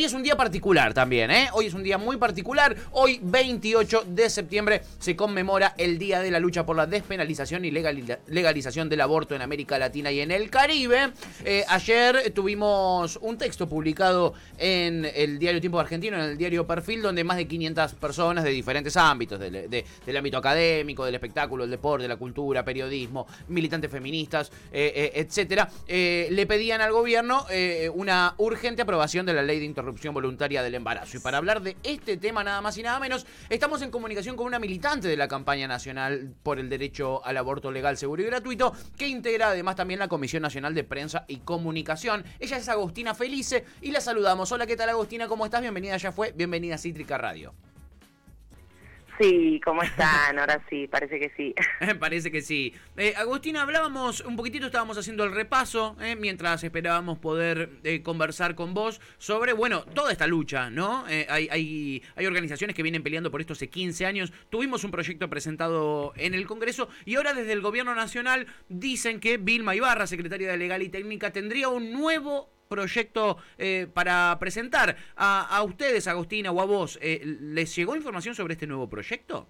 hoy es un día particular también, ¿eh? Hoy es un día muy particular. Hoy, 28 de septiembre, se conmemora el Día de la Lucha por la Despenalización y Legalización del Aborto en América Latina y en el Caribe. Eh, ayer tuvimos un texto publicado en el diario Tiempo Argentino, en el diario Perfil, donde más de 500 personas de diferentes ámbitos, del ámbito académico, del espectáculo, del deporte, de la cultura, periodismo, militantes feministas, eh, eh, etcétera, le pedían al gobierno una urgente aprobación de la ley de interrupción voluntaria del embarazo. Y para hablar de este tema nada más y nada menos, estamos en comunicación con una militante de la campaña nacional por el derecho al aborto legal, seguro y gratuito, que integra además también la Comisión Nacional de Prensa y Comunicación. Ella es Agostina Felice y la saludamos. Hola, ¿qué tal Agostina? ¿Cómo estás? Bienvenida, ya fue. Bienvenida a Cítrica Radio. Sí, ¿cómo están? Ahora sí, parece que sí. parece que sí. Eh, Agustina, hablábamos un poquitito, estábamos haciendo el repaso, eh, mientras esperábamos poder eh, conversar con vos sobre, bueno, toda esta lucha, ¿no? Eh, hay, hay, hay organizaciones que vienen peleando por esto hace 15 años. Tuvimos un proyecto presentado en el Congreso y ahora desde el Gobierno Nacional dicen que Vilma Ibarra, secretaria de Legal y Técnica, tendría un nuevo proyecto eh, para presentar. A, ustedes, Agustina, o a vos, eh, ¿les llegó información sobre este nuevo proyecto?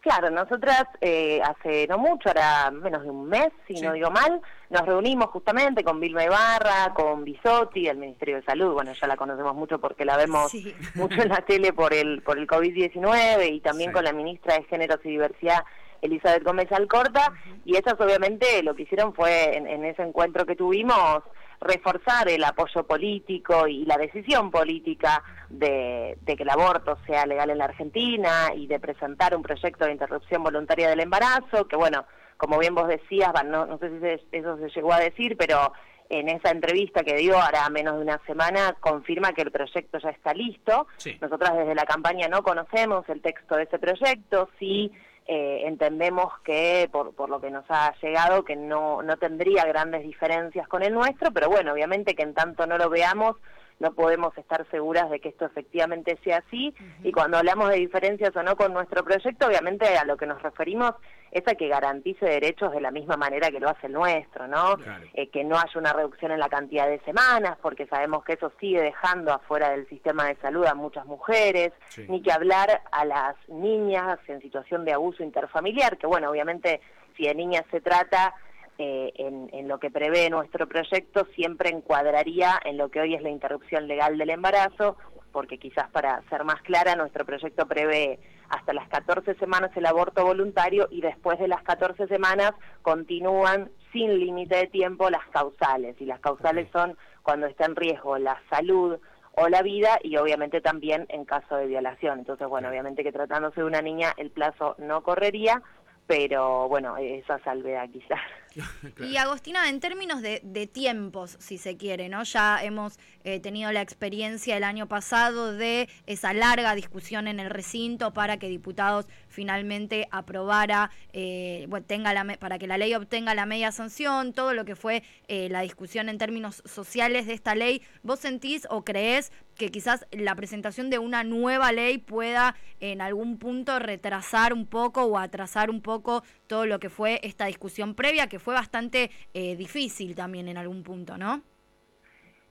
Claro, nosotras eh, hace no mucho, ahora menos de un mes, si no digo mal, nos reunimos justamente con Vilma Ibarra, con Bisotti, del Ministerio de Salud, bueno, ya la conocemos mucho porque la vemos mucho en la tele por el, por el COVID-19 y también con la ministra de Géneros y Diversidad, Elizabeth Gómez Alcorta, y ellas obviamente lo que hicieron fue en ese encuentro que tuvimos reforzar el apoyo político y la decisión política de, que el aborto sea legal en la Argentina y de presentar un proyecto de interrupción voluntaria del embarazo, que bueno, como bien vos decías, no, no sé si eso se llegó a decir, pero en esa entrevista que dio ahora menos de una semana confirma que el proyecto ya está listo. Nosotras desde la campaña no conocemos el texto de ese proyecto, sí eh, entendemos que, por, por lo que nos ha llegado, que no, no tendría grandes diferencias con el nuestro, pero bueno, obviamente que en tanto no lo veamos, no podemos estar seguras de que esto efectivamente sea así. Y cuando hablamos de diferencias o no con nuestro proyecto, obviamente a lo que nos referimos es a que garantice derechos de la misma manera que lo hace el nuestro, ¿no? Eh, que no haya una reducción en la cantidad de semanas, porque sabemos que eso sigue dejando afuera del sistema de salud a muchas mujeres, ni que hablar a las niñas en situación de abuso interfamiliar, que bueno, obviamente si de niñas se trata, eh, en, lo que prevé nuestro proyecto siempre encuadraría en lo que hoy es la interrupción legal del embarazo, porque quizás para ser más clara, nuestro proyecto prevé hasta las 14 semanas el aborto voluntario y después de las 14 semanas continúan sin límite de tiempo las causales. Y las causales son cuando está en riesgo la salud o la vida y obviamente también en caso de violación. Entonces, bueno, obviamente que tratándose de una niña el plazo no correría, pero bueno, esa salvedad quizás. Y Agostina, en términos de, tiempos, si se quiere, ¿no? Ya hemos eh, tenido la experiencia el año pasado de esa larga discusión en el recinto para que diputados finalmente aprobara, eh, tenga para que la ley obtenga la media sanción, todo lo que fue eh, la discusión en términos sociales de esta ley. ¿Vos sentís o creés que quizás la presentación de una nueva ley pueda en algún punto retrasar un poco o atrasar un poco todo lo que fue esta discusión previa, que fue bastante eh, difícil también en algún punto, ¿no?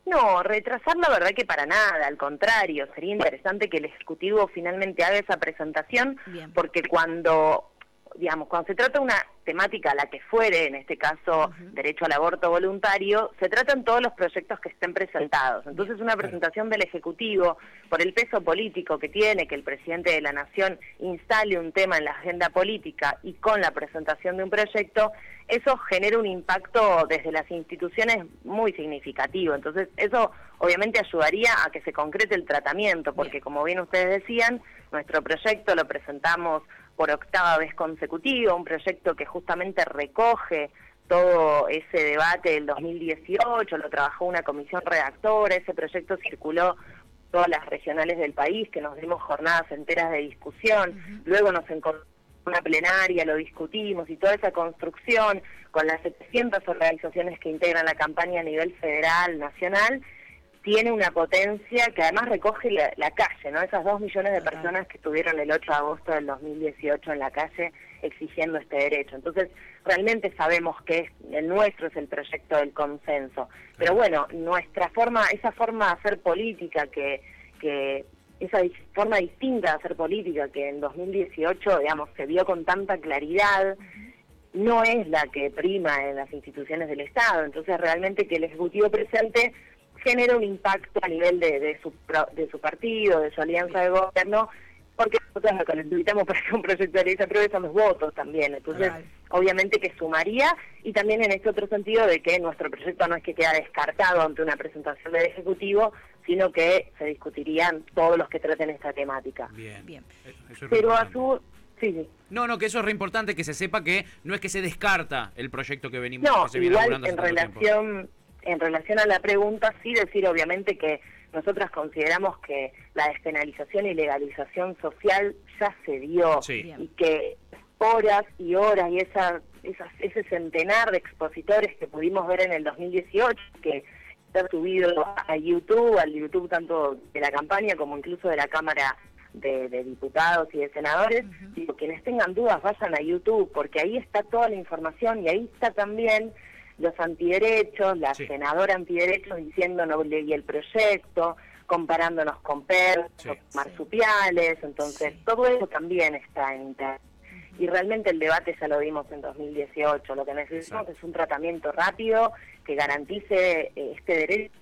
No, retrasar la verdad que para nada, al contrario, sería interesante que el Ejecutivo finalmente haga esa presentación, porque cuando digamos, cuando se trata de una temática, la que fuere, en este caso derecho al aborto voluntario, se tratan todos los proyectos que estén presentados. Entonces una presentación del Ejecutivo, por el peso político que tiene, que el presidente de la Nación instale un tema en la agenda política y con la presentación de un proyecto, eso genera un impacto desde las instituciones muy significativo. Entonces eso obviamente ayudaría a que se concrete el tratamiento, porque como bien ustedes decían, nuestro proyecto lo presentamos por octava vez consecutiva, un proyecto que justamente recoge todo ese debate del 2018, lo trabajó una comisión redactora, ese proyecto circuló todas las regionales del país, que nos dimos jornadas enteras de discusión, luego nos encontramos una plenaria, lo discutimos y toda esa construcción con las 700 organizaciones que integran la campaña a nivel federal, nacional, tiene una potencia que además recoge la, calle, ¿no? Esas dos millones de personas que estuvieron el 8 de agosto del 2018 en la calle exigiendo este derecho. Entonces, realmente sabemos que el nuestro es el proyecto del consenso. Pero bueno, nuestra forma, esa forma de hacer política que, que esa forma distinta de hacer política que en 2018, digamos, se vio con tanta claridad, no es la que prima en las instituciones del Estado. Entonces, realmente que el Ejecutivo presente genera un impacto a nivel de, de, su, de su partido, de su alianza de gobierno, porque nosotros lo que necesitamos para que un proyecto de ley se apruebe son los votos también. Entonces, obviamente que sumaría, y también en este otro sentido de que nuestro proyecto no es que queda descartado ante una presentación del Ejecutivo, sino que se discutirían todos los que traten esta temática. Bien, bien. Pero a su... Sí, sí. No, no, que eso es re importante que se sepa que no es que se descarta el proyecto que venimos no, que se viene igual en relación en relación a la pregunta sí decir obviamente que nosotras consideramos que la despenalización y legalización social ya se dio y que horas y horas y esa, ese centenar de expositores que pudimos ver en el 2018 que ha subido a YouTube, al YouTube tanto de la campaña como incluso de la Cámara de, Diputados y de Senadores, digo, quienes tengan dudas vayan a YouTube porque ahí está toda la información y ahí está también los antiderechos, la senadora antiderechos diciendo no leí el proyecto, comparándonos con perros, marsupiales, entonces todo eso también está en Internet. Y realmente el debate ya lo vimos en 2018, lo que necesitamos es un tratamiento rápido que garantice eh, este derecho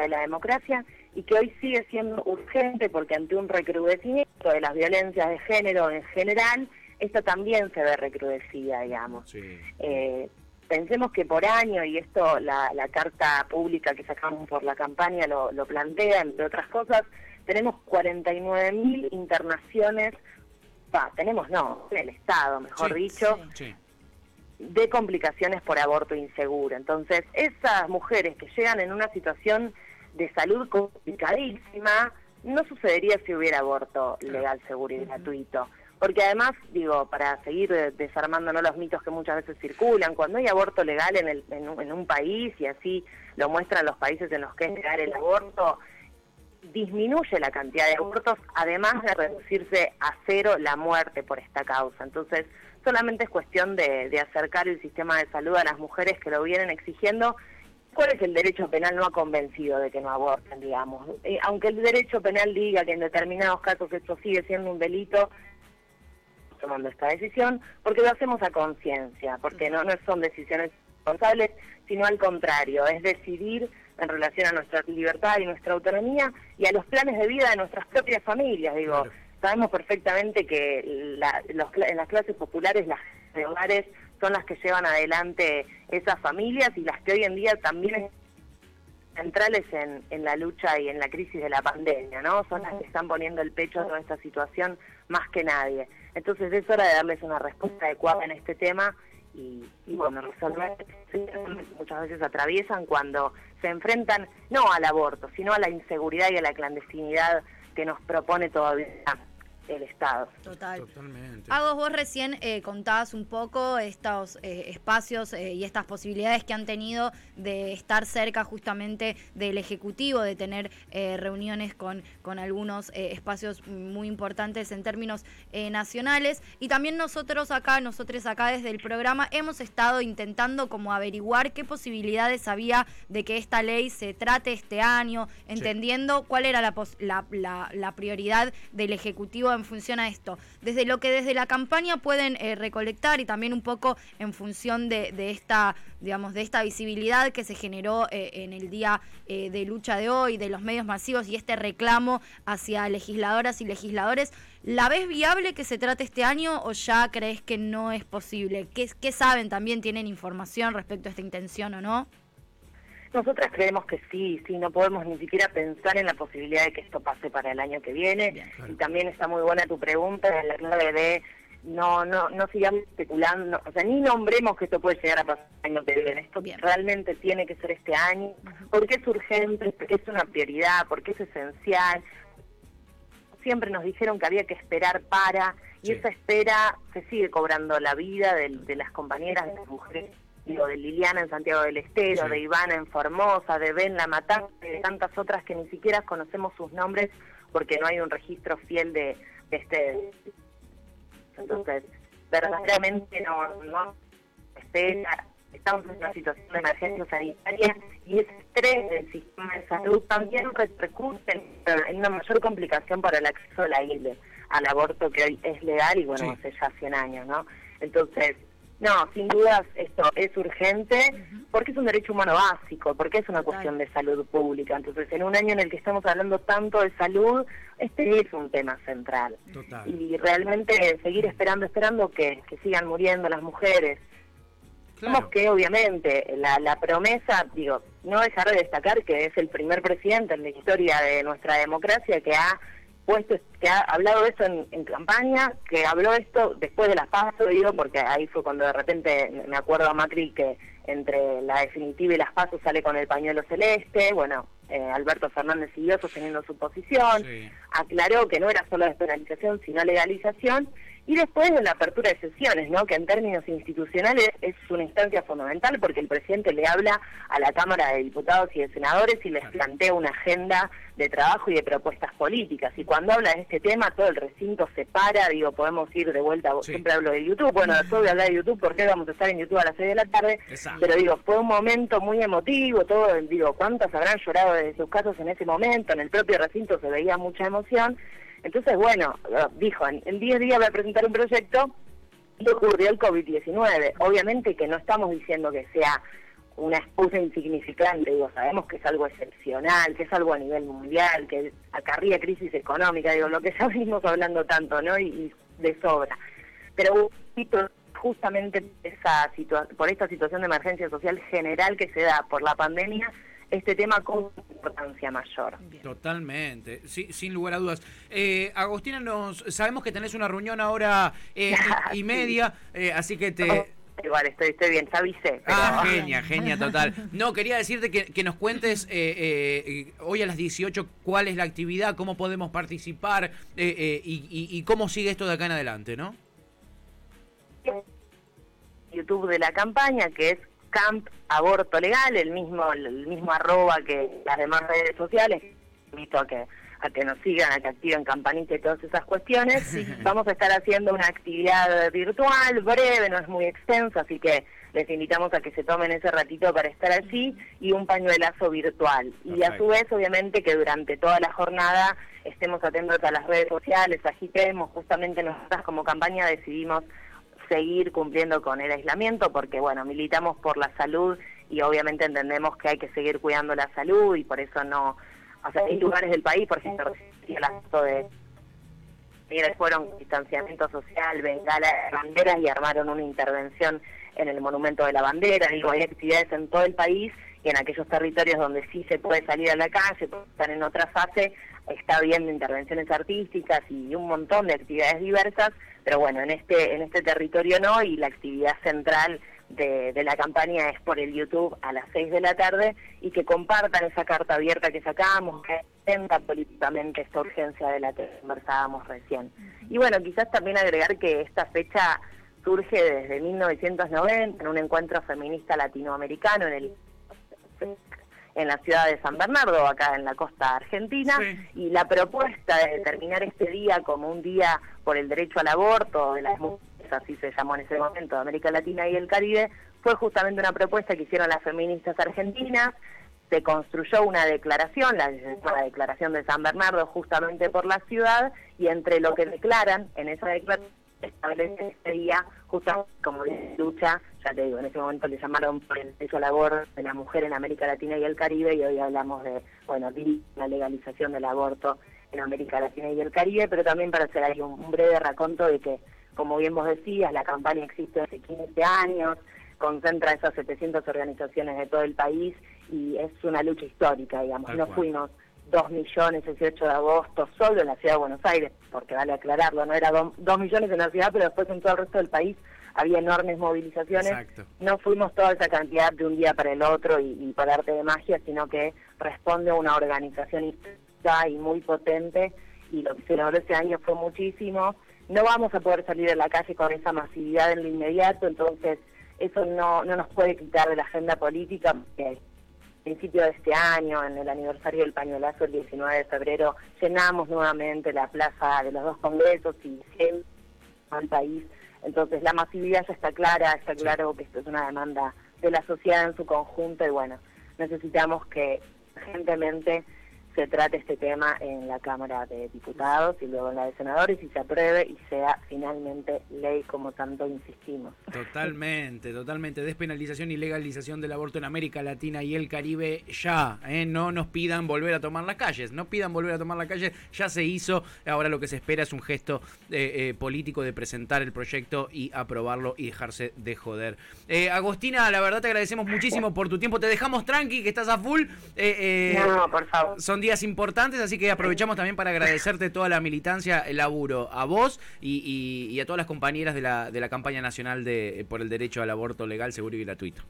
de la democracia y que hoy sigue siendo urgente porque ante un recrudecimiento de las violencias de género en general, esta también se ve recrudecida, digamos. Eh, pensemos que por año, y esto la, carta pública que sacamos por la campaña lo, plantea, entre otras cosas, tenemos 49.000 internaciones, tenemos no, el Estado, mejor dicho, de complicaciones por aborto inseguro. Entonces, esas mujeres que llegan en una situación de salud complicadísima, no sucedería si hubiera aborto legal, seguro y gratuito. Porque además, digo, para seguir desarmándonos los mitos que muchas veces circulan, cuando hay aborto legal en, el, en, un país, y así lo muestran los países en los que es legal el aborto, disminuye la cantidad de abortos, además de reducirse a cero la muerte por esta causa. Entonces, solamente es cuestión de, acercar el sistema de salud a las mujeres que lo vienen exigiendo. ¿Cuál es el derecho penal no ha convencido de que no aborten, digamos? Eh, aunque el derecho penal diga que en determinados casos esto sigue siendo un delito, tomando esta decisión, porque lo hacemos a conciencia, porque no, no son decisiones responsables, sino al contrario, es decidir en relación a nuestra libertad y nuestra autonomía y a los planes de vida de nuestras propias familias. Digo, sabemos perfectamente que en las clases populares las de hogares son las que llevan adelante esas familias y las que hoy en día también centrales en, en la lucha y en la crisis de la pandemia, ¿no? Son las que están poniendo el pecho a toda esta situación más que nadie. Entonces es hora de darles una respuesta adecuada en este tema y, bueno, resolver muchas veces atraviesan cuando se enfrentan no al aborto, sino a la inseguridad y a la clandestinidad que nos propone todavía el Estado. Total. Totalmente. Agos, vos recién eh, contabas un poco estos eh, espacios eh, y estas posibilidades que han tenido de estar cerca justamente del Ejecutivo, de tener eh, reuniones con, con algunos espacios muy importantes en términos nacionales. Y también nosotros acá, nosotros acá desde el programa, hemos estado intentando como averiguar qué posibilidades había de que esta ley se trate este año, entendiendo cuál era la, la, la prioridad del Ejecutivo en función a esto. Desde lo que desde la campaña pueden eh, recolectar y también un poco en función de, esta, digamos, de esta visibilidad que se generó eh, en el día eh, de lucha de hoy, de los medios masivos y este reclamo hacia legisladoras y legisladores. ¿La ves viable que se trate este año o ya crees que no es posible? ¿Qué, qué saben también? ¿Tienen información respecto a esta intención o no? Nosotras creemos que sí, sí, no podemos ni siquiera pensar en la posibilidad de que esto pase para el año que viene. Y también está muy buena tu pregunta en la clave de no, no, no sigamos especulando, o sea, ni nombremos que esto puede llegar a pasar el año que viene. Esto realmente tiene que ser este año, porque es urgente, porque es una prioridad, porque es esencial. Siempre nos dijeron que había que esperar para, y esa espera se sigue cobrando la vida de, de las compañeras, de las mujeres digo, de Liliana en Santiago del Estero, de Ivana en Formosa, de Ben La Matanza, de tantas otras que ni siquiera conocemos sus nombres porque no hay un registro fiel de, este. Entonces, verdaderamente no, no estamos en una situación de emergencia sanitaria y ese estrés del sistema de salud también repercute en una mayor complicación para el acceso a la ILE, al aborto que hoy es legal y bueno, hace ya 100 años, ¿no? Entonces, no, sin dudas esto es urgente porque es un derecho humano básico, porque es una cuestión de salud pública. Entonces, en un año en el que estamos hablando tanto de salud, este es un tema central. Y realmente seguir esperando, esperando que, sigan muriendo las mujeres. Claro. que obviamente la, la promesa, digo, no dejar de destacar que es el primer presidente en la historia de nuestra democracia que ha puesto, que ha hablado de eso en, campaña, que habló esto después de las PASO, digo, porque ahí fue cuando de repente me acuerdo a Macri que entre la definitiva y las PASO sale con el pañuelo celeste, bueno, eh, Alberto Fernández siguió sosteniendo su posición, aclaró que no era solo despenalización, sino legalización, y después de la apertura de sesiones, ¿no? que en términos institucionales es una instancia fundamental porque el presidente le habla a la Cámara de Diputados y de Senadores y les plantea una agenda de trabajo y de propuestas políticas. Y cuando habla de este tema, todo el recinto se para, digo, podemos ir de vuelta, siempre hablo de YouTube, bueno, después de hablar de YouTube, porque vamos a estar en YouTube a las 6 de la tarde, pero digo, fue un momento muy emotivo, todo, digo, ¿cuántas habrán llorado de sus casos en ese momento? En el propio recinto se veía mucha emoción. Entonces, bueno, dijo, en 10 días va a presentar un proyecto y ocurrió el COVID-19. Obviamente que no estamos diciendo que sea una excusa insignificante, digo, sabemos que es algo excepcional, que es algo a nivel mundial, que acarría crisis económica, digo, lo que ya venimos hablando tanto, ¿no? Y, de sobra. Pero justamente esa por esta situación de emergencia social general que se da por la pandemia, este tema con importancia mayor. Totalmente, sí, sin lugar a dudas. Eh, Agostina, nos sabemos que tenés una reunión ahora eh, y, media, eh, así que te... Igual, estoy, estoy bien, te avisé. Ah, genia, genia, total. No, quería decirte que, nos cuentes hoy a las 18 cuál es la actividad, cómo podemos participar y, y cómo sigue esto de acá en adelante, ¿no? YouTube de la campaña, que es Camp Aborto Legal, el mismo el mismo arroba que las demás redes sociales. Invito a que a que nos sigan, a que activen campanita y todas esas cuestiones. Vamos a estar haciendo una actividad virtual, breve, no es muy extensa, así que les invitamos a que se tomen ese ratito para estar allí y un pañuelazo virtual. Y a su vez, obviamente, que durante toda la jornada estemos atentos a las redes sociales, agitemos, justamente nosotras como campaña decidimos seguir cumpliendo con el aislamiento porque, bueno, militamos por la salud y obviamente entendemos que hay que seguir cuidando la salud y por eso no... O sea, hay lugares del país, por ejemplo, el acto de fueron distanciamiento social, bengala, banderas y armaron una intervención en el Monumento de la Bandera. Digo, hay actividades en todo el país y en aquellos territorios donde sí se puede salir a la calle, están en otra fase, está habiendo intervenciones artísticas y un montón de actividades diversas, pero bueno, en este, en este territorio no, y la actividad central de, la campaña es por el YouTube a las 6 de la tarde y que compartan esa carta abierta que sacamos, que intenta políticamente esta urgencia de la que conversábamos recién. Y bueno, quizás también agregar que esta fecha surge desde 1990 en un encuentro feminista latinoamericano en el en la ciudad de San Bernardo, acá en la costa argentina, y la propuesta de determinar este día como un día por el derecho al aborto de las mujeres, así se llamó en ese momento, de América Latina y el Caribe, fue justamente una propuesta que hicieron las feministas argentinas, se construyó una declaración, la, la declaración de San Bernardo, justamente por la ciudad, y entre lo que declaran en esa declaración establece este día justo como lucha, ya te digo, en ese momento le llamaron por el derecho al aborto de la mujer en América Latina y el Caribe y hoy hablamos de, bueno, la legalización del aborto en América Latina y el Caribe, pero también para hacer ahí un, breve raconto de que, como bien vos decías, la campaña existe hace 15 años, concentra esas 700 organizaciones de todo el país y es una lucha histórica, digamos, no fuimos 2 millones el 18 de agosto solo en la ciudad de Buenos Aires, porque vale aclararlo, no era 2 millones en la ciudad, pero después en todo el resto del país había enormes movilizaciones. No fuimos toda esa cantidad de un día para el otro y, y para arte de magia, sino que responde a una organización histórica y muy potente y lo que se logró ese año fue muchísimo. No vamos a poder salir a la calle con esa masividad en lo inmediato, entonces eso no, no nos puede quitar de la agenda política, porque principio de este año, en el aniversario del pañuelazo, el 19 de febrero, llenamos nuevamente la plaza de los dos congresos y al país Entonces la masividad ya está clara, está claro que esto es una demanda de la sociedad en su conjunto y bueno, necesitamos que urgentemente se trate este tema en la Cámara de Diputados y luego en la de Senadores y se apruebe y sea finalmente ley como tanto insistimos. Totalmente, totalmente. Despenalización y legalización del aborto en América Latina y el Caribe ya. ¿eh? No nos pidan volver a tomar las calles, no pidan volver a tomar las calles, ya se hizo. Ahora lo que se espera es un gesto eh, eh, político de presentar el proyecto y aprobarlo y dejarse de joder. Agostina, la verdad te agradecemos muchísimo por tu tiempo. Te dejamos tranqui, que estás a full. no, por favor. Son días importantes, así que aprovechamos también para agradecerte toda la militancia, el laburo, a vos y, a todas las compañeras de la, de la campaña nacional de por el derecho al aborto legal, seguro y gratuito.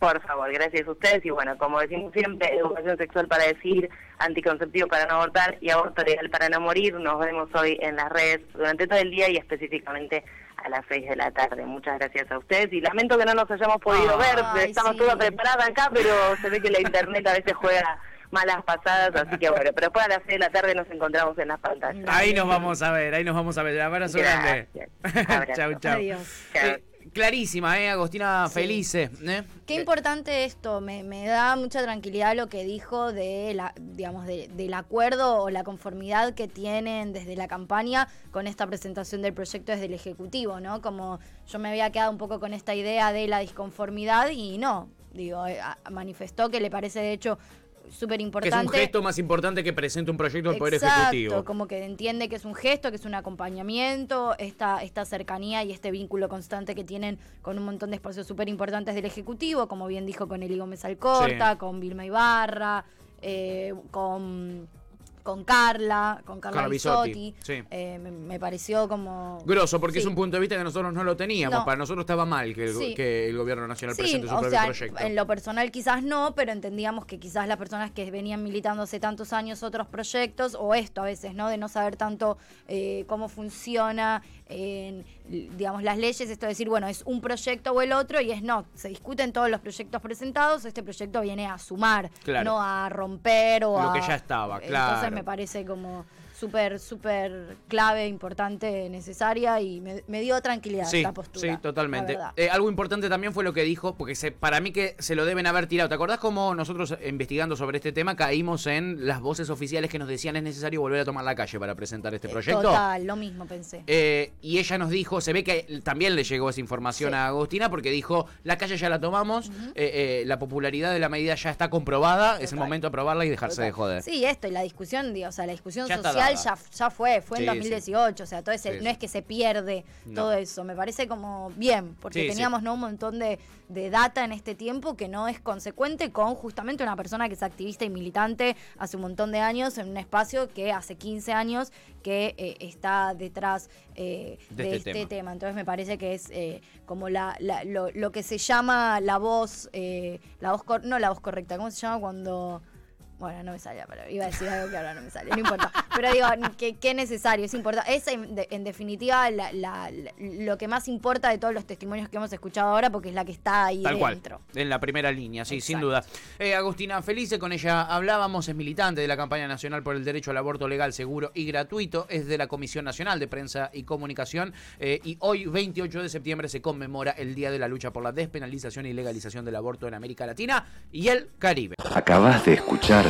Por favor, gracias a ustedes. Y bueno, como decimos siempre, educación sexual para decir, anticonceptivo para no abortar y aborto legal para no morir. Nos vemos hoy en las redes durante todo el día y específicamente a las 6 de la tarde. Muchas gracias a ustedes y lamento que no nos hayamos podido ver. Estamos todas preparadas acá, pero se ve que la internet a veces juega malas pasadas, así que bueno, pero después a las 6 de la tarde nos encontramos en las pantallas. Ahí nos vamos a ver, ahí nos vamos a ver. Abrazo grande. chau, chau. Eh, clarísima, ¿eh? Agostina Felice. ¿eh? Qué importante esto, me, me, da mucha tranquilidad lo que dijo de la, digamos, del acuerdo o la conformidad que tienen desde la campaña con esta presentación del proyecto desde el Ejecutivo, ¿no? Como yo me había quedado un poco con esta idea de la disconformidad y no, digo, eh, manifestó que le parece de hecho súper importante. Que es un gesto más importante que presente un proyecto del Poder Ejecutivo. como que entiende que es un gesto, que es un acompañamiento, esta, esta cercanía y este vínculo constante que tienen con un montón de espacios súper importantes del Ejecutivo, como bien dijo con Eli Gómez Alcorta, con Vilma Ibarra, eh, con con Carla, con Carla, Bisotti. Eh, me, pareció como... Grosso, porque es un punto de vista que nosotros no lo teníamos. Para nosotros estaba mal que el, que el gobierno nacional presente su propio proyecto. En lo personal quizás no, pero entendíamos que quizás las personas que venían militando hace tantos años otros proyectos, o esto a veces, ¿no? De no saber tanto eh, cómo funciona en, digamos, las leyes, esto de decir, bueno, es un proyecto o el otro, y es no, se discuten todos los proyectos presentados, este proyecto viene a sumar, no a romper o a... Lo que ya estaba, claro. Entonces me parece como súper, súper clave, importante, necesaria y me, dio tranquilidad sí, esta postura. Sí, totalmente. Eh, algo importante también fue lo que dijo, porque se, para mí que se lo deben haber tirado. ¿Te acordás cómo nosotros investigando sobre este tema caímos en las voces oficiales que nos decían es necesario volver a tomar la calle para presentar este eh, proyecto? Total, lo mismo pensé. Eh, y ella nos dijo, se ve que también le llegó esa información a Agustina porque dijo, la calle ya la tomamos, la popularidad de la medida ya está comprobada, es el momento de aprobarla y dejarse de joder. Sí, esto y la discusión, o sea, la discusión social ya, fue, fue en 2018, o sea, todo ese, no es que se pierde todo eso, me parece como bien, porque teníamos ¿no? un montón de, data en este tiempo que no es consecuente con justamente una persona que es activista y militante hace un montón de años en un espacio que hace 15 años que eh, está detrás eh, de, este, este tema. Entonces me parece que es eh, como la, lo, que se llama la voz, la voz, no la voz correcta, ¿cómo se llama cuando... Bueno, no me sale pero Iba a decir algo que ahora no me sale. No importa. Pero digo, qué necesario, es importante. Es en, definitiva lo que más importa de todos los testimonios que hemos escuchado ahora, porque es la que está ahí Tal dentro. Cual, en la primera línea, sí, sin duda. Eh, Agustina Felice, con ella hablábamos, es militante de la campaña nacional por el derecho al aborto legal, seguro y gratuito. Es de la Comisión Nacional de Prensa y Comunicación. Eh, y hoy, 28 de septiembre, se conmemora el Día de la Lucha por la Despenalización y Legalización del Aborto en América Latina y el Caribe. Acabas de escuchar